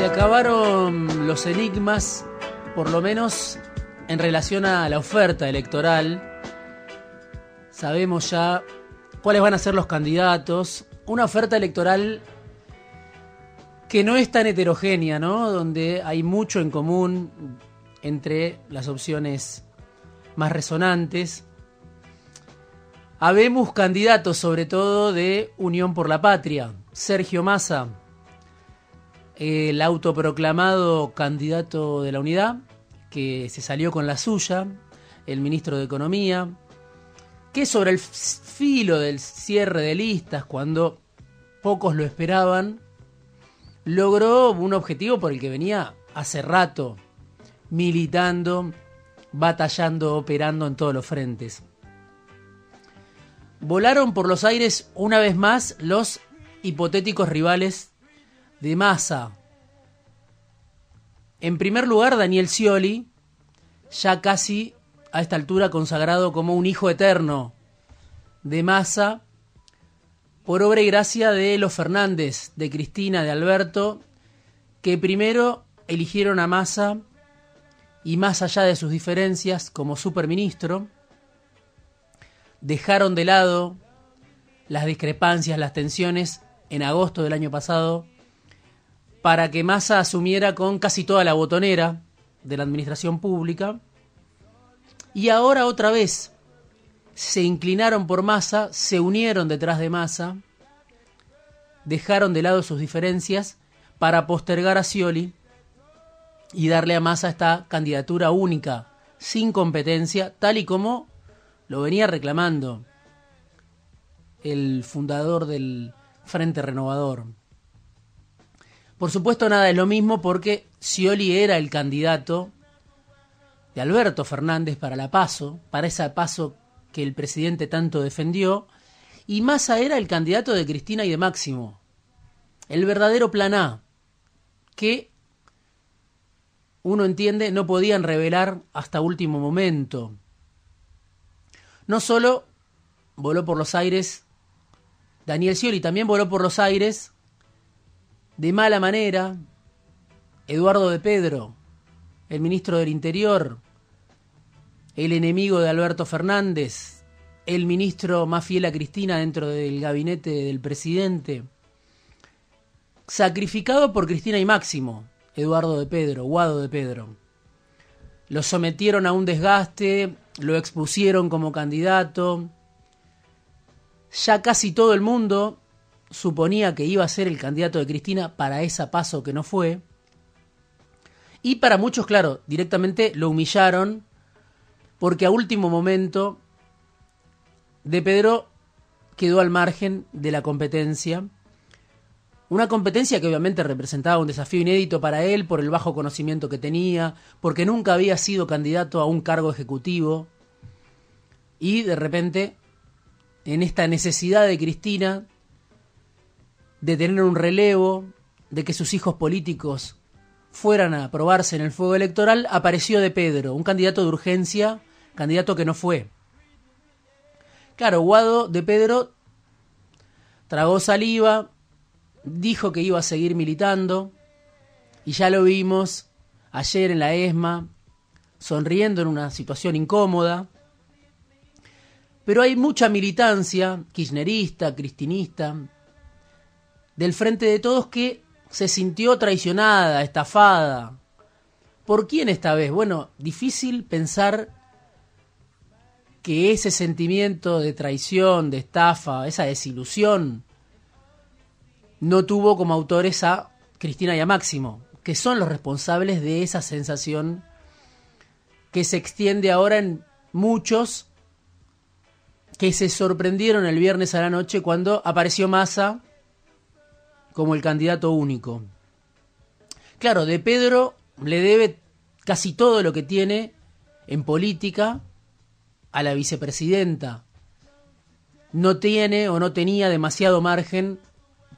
Se acabaron los enigmas, por lo menos en relación a la oferta electoral. Sabemos ya cuáles van a ser los candidatos. Una oferta electoral que no es tan heterogénea, ¿no? Donde hay mucho en común entre las opciones más resonantes. Habemos candidatos, sobre todo de Unión por la Patria. Sergio Massa, el autoproclamado candidato de la unidad, que se salió con la suya, el ministro de Economía, que sobre el filo del cierre de listas, cuando pocos lo esperaban, logró un objetivo por el que venía hace rato, militando, batallando, operando en todos los frentes. Volaron por los aires una vez más los hipotéticos rivales de Massa. En primer lugar, Daniel Scioli, ya casi a esta altura consagrado como un hijo eterno de Massa, por obra y gracia de los Fernández, de Cristina, de Alberto, que primero eligieron a Massa y más allá de sus diferencias como superministro, dejaron de lado las discrepancias, las tensiones en agosto del año pasado para que Massa asumiera con casi toda la botonera de la administración pública. Y ahora otra vez se inclinaron por Massa, se unieron detrás de Massa, dejaron de lado sus diferencias para postergar a Scioli y darle a Massa esta candidatura única, sin competencia, tal y como lo venía reclamando el fundador del Frente Renovador. Por supuesto nada es lo mismo porque Scioli era el candidato de Alberto Fernández para la PASO, para esa PASO que el presidente tanto defendió, y Massa era el candidato de Cristina y de Máximo, el verdadero plan A, que uno entiende no podían revelar hasta último momento. No solo voló por los aires Daniel Scioli, también voló por los aires de mala manera Eduardo de Pedro, el ministro del Interior, el enemigo de Alberto Fernández, el ministro más fiel a Cristina dentro del gabinete del presidente, sacrificado por Cristina y Máximo, Eduardo de Pedro, Guado de Pedro. Lo sometieron a un desgaste, lo expusieron como candidato. Ya casi todo el mundo suponía que iba a ser el candidato de Cristina para esa paso que no fue. Y para muchos, claro, directamente lo humillaron porque a último momento de Pedro quedó al margen de la competencia. Una competencia que obviamente representaba un desafío inédito para él por el bajo conocimiento que tenía, porque nunca había sido candidato a un cargo ejecutivo. Y de repente, en esta necesidad de Cristina de tener un relevo, de que sus hijos políticos fueran a aprobarse en el fuego electoral, apareció de Pedro, un candidato de urgencia, candidato que no fue. Claro, Guado de Pedro tragó saliva, dijo que iba a seguir militando, y ya lo vimos ayer en la ESMA, sonriendo en una situación incómoda. Pero hay mucha militancia, kirchnerista, cristinista, del Frente de Todos que se sintió traicionada, estafada. ¿Por quién esta vez? Bueno, difícil pensar que ese sentimiento de traición, de estafa, esa desilusión, no tuvo como autores a Cristina y a Máximo, que son los responsables de esa sensación que se extiende ahora en muchos que se sorprendieron el viernes a la noche cuando apareció Massa como el candidato único. Claro, de Pedro le debe casi todo lo que tiene en política a la vicepresidenta. No tiene o no tenía demasiado margen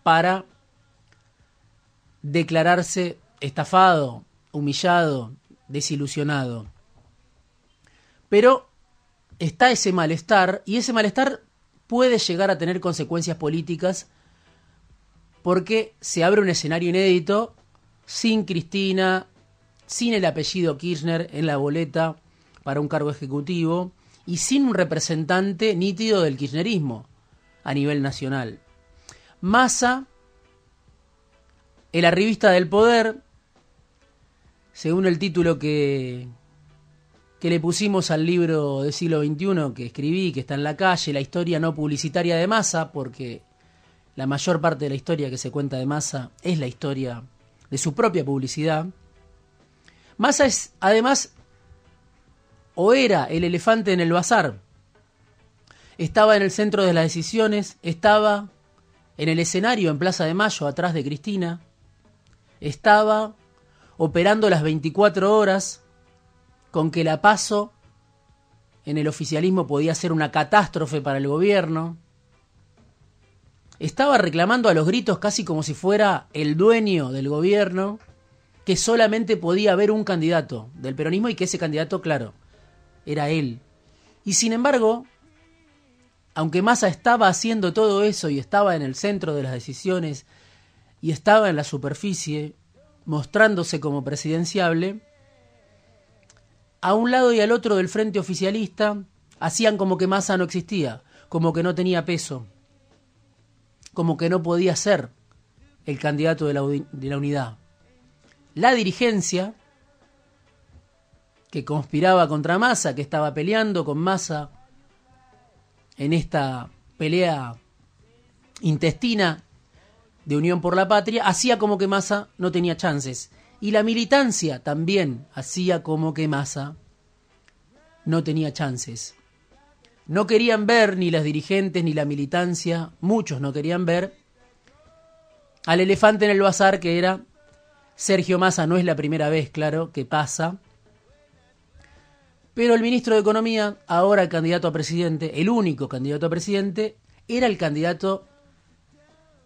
para declararse estafado, humillado, desilusionado. Pero está ese malestar y ese malestar puede llegar a tener consecuencias políticas porque se abre un escenario inédito sin Cristina, sin el apellido Kirchner en la boleta para un cargo ejecutivo y sin un representante nítido del kirchnerismo a nivel nacional. Massa, el arribista del poder, según el título que, que le pusimos al libro del siglo XXI que escribí, que está en la calle, la historia no publicitaria de Massa, porque la mayor parte de la historia que se cuenta de Massa es la historia de su propia publicidad. Massa es además o era el elefante en el bazar. Estaba en el centro de las decisiones, estaba en el escenario en Plaza de Mayo atrás de Cristina, estaba operando las 24 horas con que la paso en el oficialismo podía ser una catástrofe para el gobierno. Estaba reclamando a los gritos casi como si fuera el dueño del gobierno, que solamente podía haber un candidato del peronismo y que ese candidato, claro, era él. Y sin embargo, aunque Massa estaba haciendo todo eso y estaba en el centro de las decisiones y estaba en la superficie, mostrándose como presidenciable, a un lado y al otro del frente oficialista hacían como que Massa no existía, como que no tenía peso, como que no podía ser el candidato de la, de la unidad. La dirigencia, que conspiraba contra Massa, que estaba peleando con Massa en esta pelea intestina de Unión por la Patria, hacía como que Massa no tenía chances. Y la militancia también hacía como que Massa no tenía chances. No querían ver ni las dirigentes ni la militancia, muchos no querían ver al elefante en el bazar que era Sergio Massa. No es la primera vez, claro, que pasa pero el ministro de Economía, ahora candidato a presidente, el único candidato a presidente, era el candidato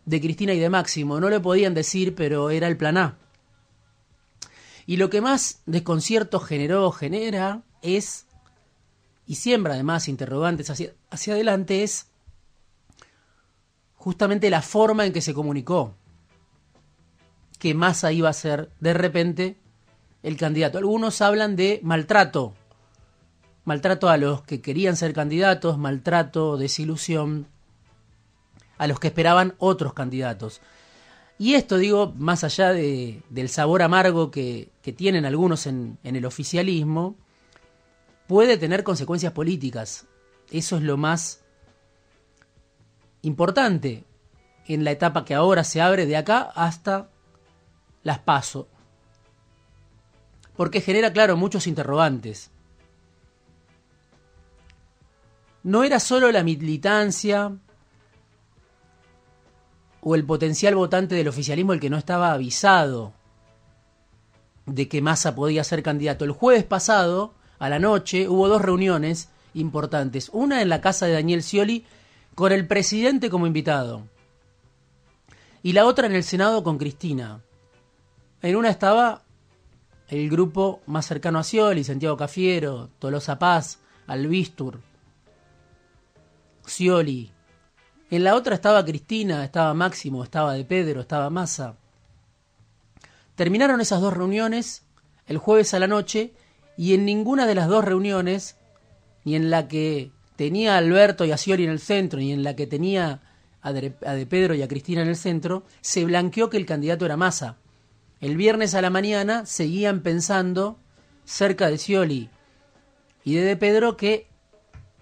de Cristina y de Máximo. No le podían decir, pero era el plan A. Y lo que más desconcierto generó, genera, es, y siembra además interrogantes hacia, hacia adelante, es justamente la forma en que se comunicó que Massa iba a ser de repente el candidato. Algunos hablan de maltrato maltrato a los que querían ser candidatos, maltrato, desilusión a los que esperaban otros candidatos. Y esto, digo, más allá de, del sabor amargo que, que tienen algunos en, en, el oficialismo, puede tener consecuencias políticas. Eso es lo más importante en la etapa que ahora se abre de acá hasta las paso. Porque genera, claro, muchos interrogantes. no era solo la militancia o el potencial votante del oficialismo el que no estaba avisado de que Massa podía ser candidato. El jueves pasado, a la noche, hubo dos reuniones importantes. Una en la casa de Daniel Scioli con el presidente como invitado. Y la otra en el Senado con Cristina. En una estaba el grupo más cercano a Scioli, Santiago Cafiero, Tolosa Paz, Albistur, Scioli. En la otra estaba Cristina, estaba Máximo, estaba De Pedro, estaba Massa. Terminaron esas dos reuniones el jueves a la noche y en ninguna de las dos reuniones, ni en la que tenía a Alberto y a Scioli en el centro, ni en la que tenía a De, Pedro y a Cristina en el centro, se blanqueó que el candidato era Massa. El viernes a la mañana seguían pensando cerca de Scioli y de De Pedro que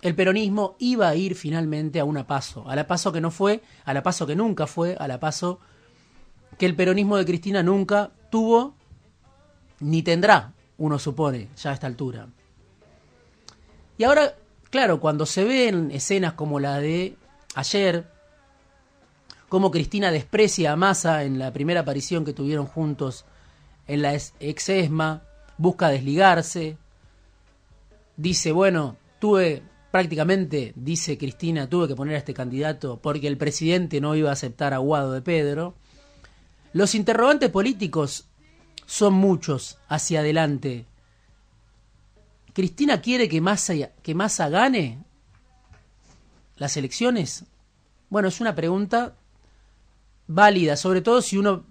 el peronismo iba a ir finalmente a una paso, a la paso que no fue, a la paso que nunca fue, a la paso que el peronismo de Cristina nunca tuvo ni tendrá, uno supone, ya a esta altura. Y ahora, claro, cuando se ven escenas como la de ayer, cómo Cristina desprecia a Massa en la primera aparición que tuvieron juntos en la ex ESMA, busca desligarse, dice, bueno, tuve prácticamente, dice Cristina, tuve que poner a este candidato porque el presidente no iba a aceptar a Guado de Pedro. Los interrogantes políticos son muchos hacia adelante. ¿Cristina quiere que Massa, que Massa gane las elecciones? Bueno, es una pregunta válida, sobre todo si uno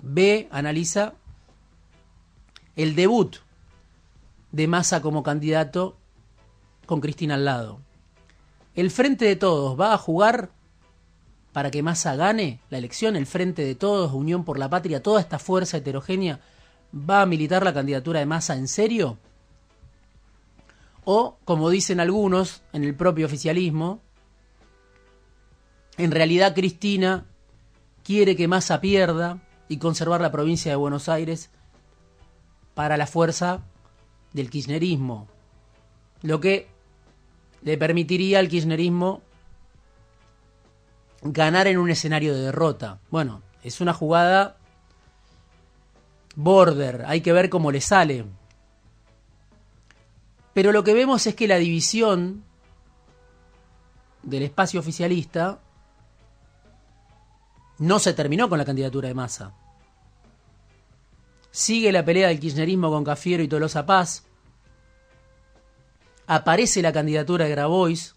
ve, analiza el debut de Massa como candidato con Cristina al lado. El Frente de Todos va a jugar para que Massa gane la elección, el Frente de Todos, Unión por la Patria, toda esta fuerza heterogénea, ¿va a militar la candidatura de Massa en serio? O, como dicen algunos en el propio oficialismo, en realidad Cristina quiere que Massa pierda y conservar la provincia de Buenos Aires para la fuerza del kirchnerismo, lo que le permitiría al kirchnerismo ganar en un escenario de derrota. Bueno, es una jugada border, hay que ver cómo le sale. Pero lo que vemos es que la división del espacio oficialista no se terminó con la candidatura de Massa. Sigue la pelea del kirchnerismo con Cafiero y Tolosa Paz. Aparece la candidatura de Grabois.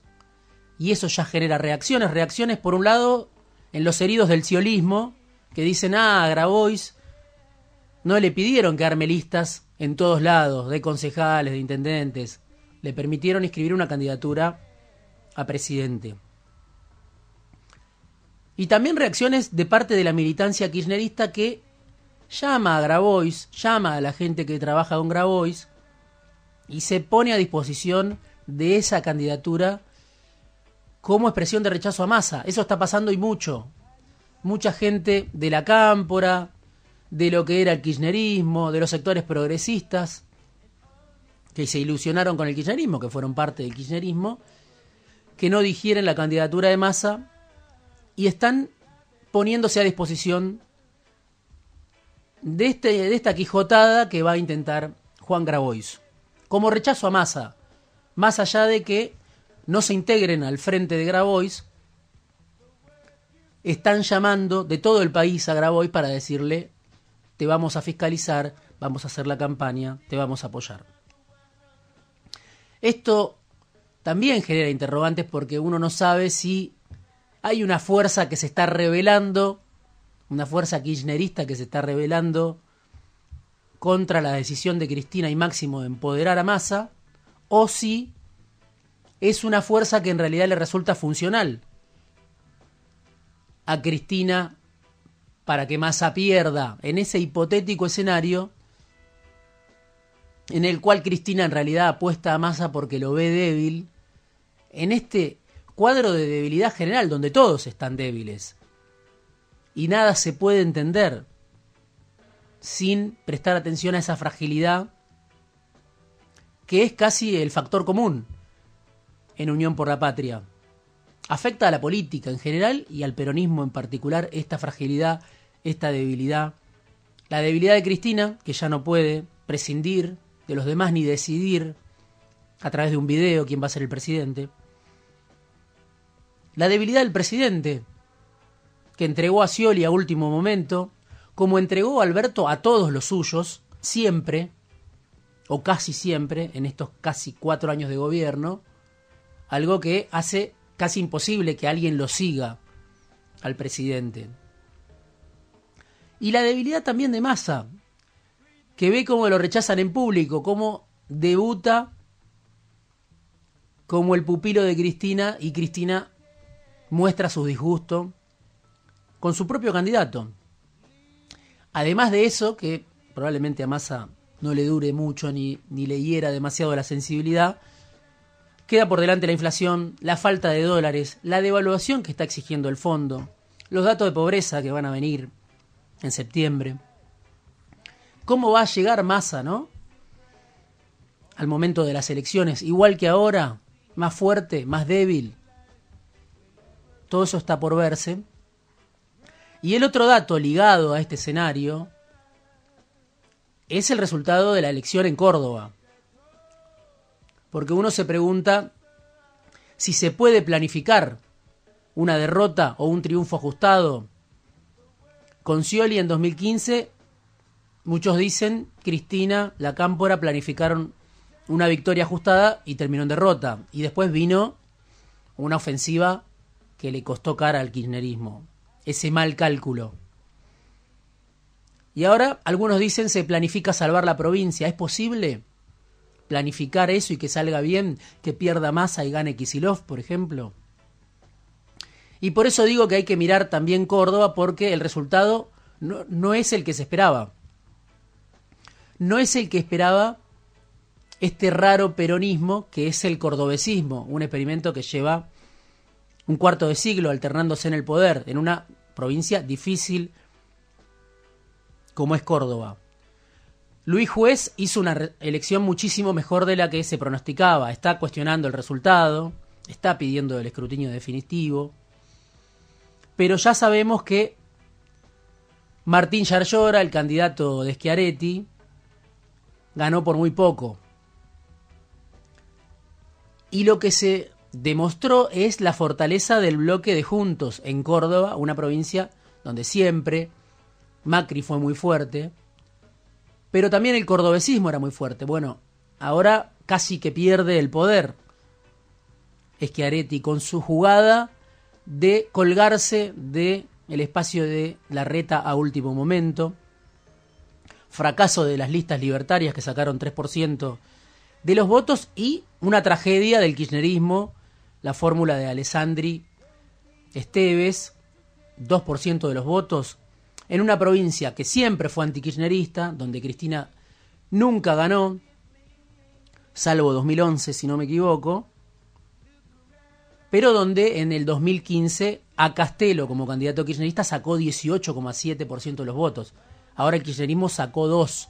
Y eso ya genera reacciones. Reacciones, por un lado, en los heridos del ciolismo, que dicen, ah, Grabois no le pidieron que arme listas en todos lados, de concejales, de intendentes. Le permitieron escribir una candidatura a presidente. Y también reacciones de parte de la militancia kirchnerista que llama a Grabois, llama a la gente que trabaja con Grabois y se pone a disposición de esa candidatura como expresión de rechazo a masa. Eso está pasando y mucho. Mucha gente de la cámpora, de lo que era el kirchnerismo, de los sectores progresistas, que se ilusionaron con el kirchnerismo, que fueron parte del kirchnerismo, que no digieren la candidatura de masa y están poniéndose a disposición de, este, de esta quijotada que va a intentar Juan Grabois. Como rechazo a Massa, más allá de que no se integren al frente de Grabois, están llamando de todo el país a Grabois para decirle, te vamos a fiscalizar, vamos a hacer la campaña, te vamos a apoyar. Esto también genera interrogantes porque uno no sabe si hay una fuerza que se está revelando una fuerza kirchnerista que se está rebelando contra la decisión de Cristina y Máximo de empoderar a Massa, o si es una fuerza que en realidad le resulta funcional. A Cristina para que Massa pierda en ese hipotético escenario en el cual Cristina en realidad apuesta a Massa porque lo ve débil, en este cuadro de debilidad general donde todos están débiles y nada se puede entender sin prestar atención a esa fragilidad que es casi el factor común en Unión por la Patria. Afecta a la política en general y al peronismo en particular esta fragilidad, esta debilidad. La debilidad de Cristina, que ya no puede prescindir de los demás ni decidir a través de un video quién va a ser el presidente. La debilidad del presidente, que entregó a Scioli a último momento, como entregó Alberto a todos los suyos, siempre, o casi siempre, en estos casi cuatro años de gobierno, algo que hace casi imposible que alguien lo siga al presidente. Y la debilidad también de Massa, que ve cómo lo rechazan en público, cómo debuta como el pupilo de Cristina y Cristina muestra su disgusto con su propio candidato. Además de eso, que probablemente a Massa no le dure mucho ni, ni le hiera demasiado la sensibilidad, queda por delante la inflación, la falta de dólares, la devaluación que está exigiendo el fondo, los datos de pobreza que van a venir en septiembre. ¿Cómo va a llegar Massa, no? Al momento de las elecciones, igual que ahora, más fuerte, más débil. Todo eso está por verse. Y el otro dato ligado a este escenario es el resultado de la elección en Córdoba. Porque uno se pregunta si se puede planificar una derrota o un triunfo ajustado. Con Scioli en 2015, muchos dicen, Cristina, la Cámpora planificaron una victoria ajustada y terminó en derrota. Y después vino una ofensiva que le costó cara al kirchnerismo. Ese mal cálculo. Y ahora algunos dicen se planifica salvar la provincia. ¿Es posible planificar eso y que salga bien, que pierda masa y gane Kisilov, por ejemplo? Y por eso digo que hay que mirar también Córdoba porque el resultado no, no es el que se esperaba. No es el que esperaba este raro peronismo que es el cordobesismo, un experimento que lleva un cuarto de siglo alternándose en el poder en una provincia difícil como es Córdoba. Luis Juez hizo una elección muchísimo mejor de la que se pronosticaba, está cuestionando el resultado, está pidiendo el escrutinio definitivo, pero ya sabemos que Martín Yarlora, el candidato de Schiaretti, ganó por muy poco. Y lo que se demostró es la fortaleza del bloque de Juntos en Córdoba, una provincia donde siempre Macri fue muy fuerte, pero también el cordobesismo era muy fuerte. Bueno, ahora casi que pierde el poder Schiaretti con su jugada de colgarse de el espacio de la reta a último momento, fracaso de las listas libertarias que sacaron 3% de los votos y una tragedia del kirchnerismo, la fórmula de Alessandri Esteves, 2% de los votos, en una provincia que siempre fue antikirchnerista, donde Cristina nunca ganó, salvo 2011 si no me equivoco, pero donde en el 2015 a Castelo como candidato kirchnerista sacó 18,7% de los votos. Ahora el kirchnerismo sacó 2.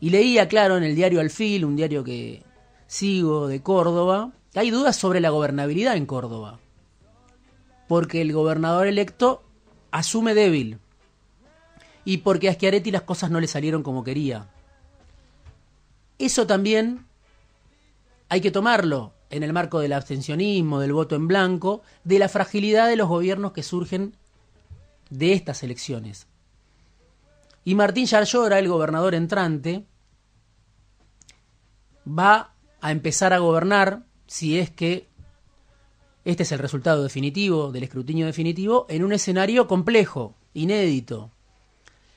Y leía, claro, en el diario Alfil, un diario que sigo de Córdoba, hay dudas sobre la gobernabilidad en Córdoba. Porque el gobernador electo asume débil. Y porque a Schiaretti las cosas no le salieron como quería. Eso también hay que tomarlo en el marco del abstencionismo, del voto en blanco, de la fragilidad de los gobiernos que surgen de estas elecciones. Y Martín Yarlora, el gobernador entrante, va a empezar a gobernar, si es que este es el resultado definitivo del escrutinio definitivo, en un escenario complejo, inédito.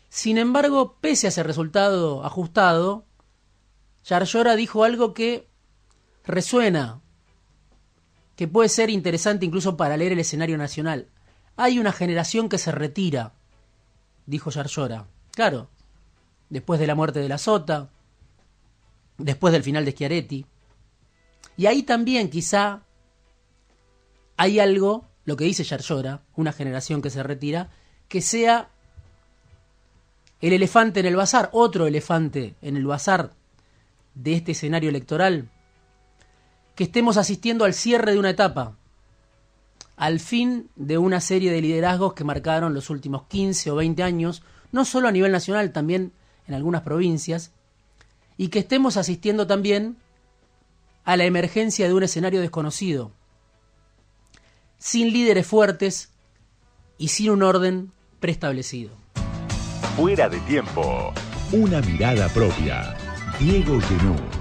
Sin embargo, pese a ese resultado ajustado, Yarlora dijo algo que resuena que puede ser interesante incluso para leer el escenario nacional. Hay una generación que se retira, dijo Yarlora. Claro, después de la muerte de la Sota, después del final de Schiaretti. Y ahí también quizá hay algo, lo que dice Yarlora, una generación que se retira, que sea el elefante en el bazar, otro elefante en el bazar de este escenario electoral, que estemos asistiendo al cierre de una etapa, al fin de una serie de liderazgos que marcaron los últimos 15 o 20 años, no solo a nivel nacional, también en algunas provincias, y que estemos asistiendo también a la emergencia de un escenario desconocido, sin líderes fuertes y sin un orden preestablecido. Fuera de tiempo. Una mirada propia. Diego Genú.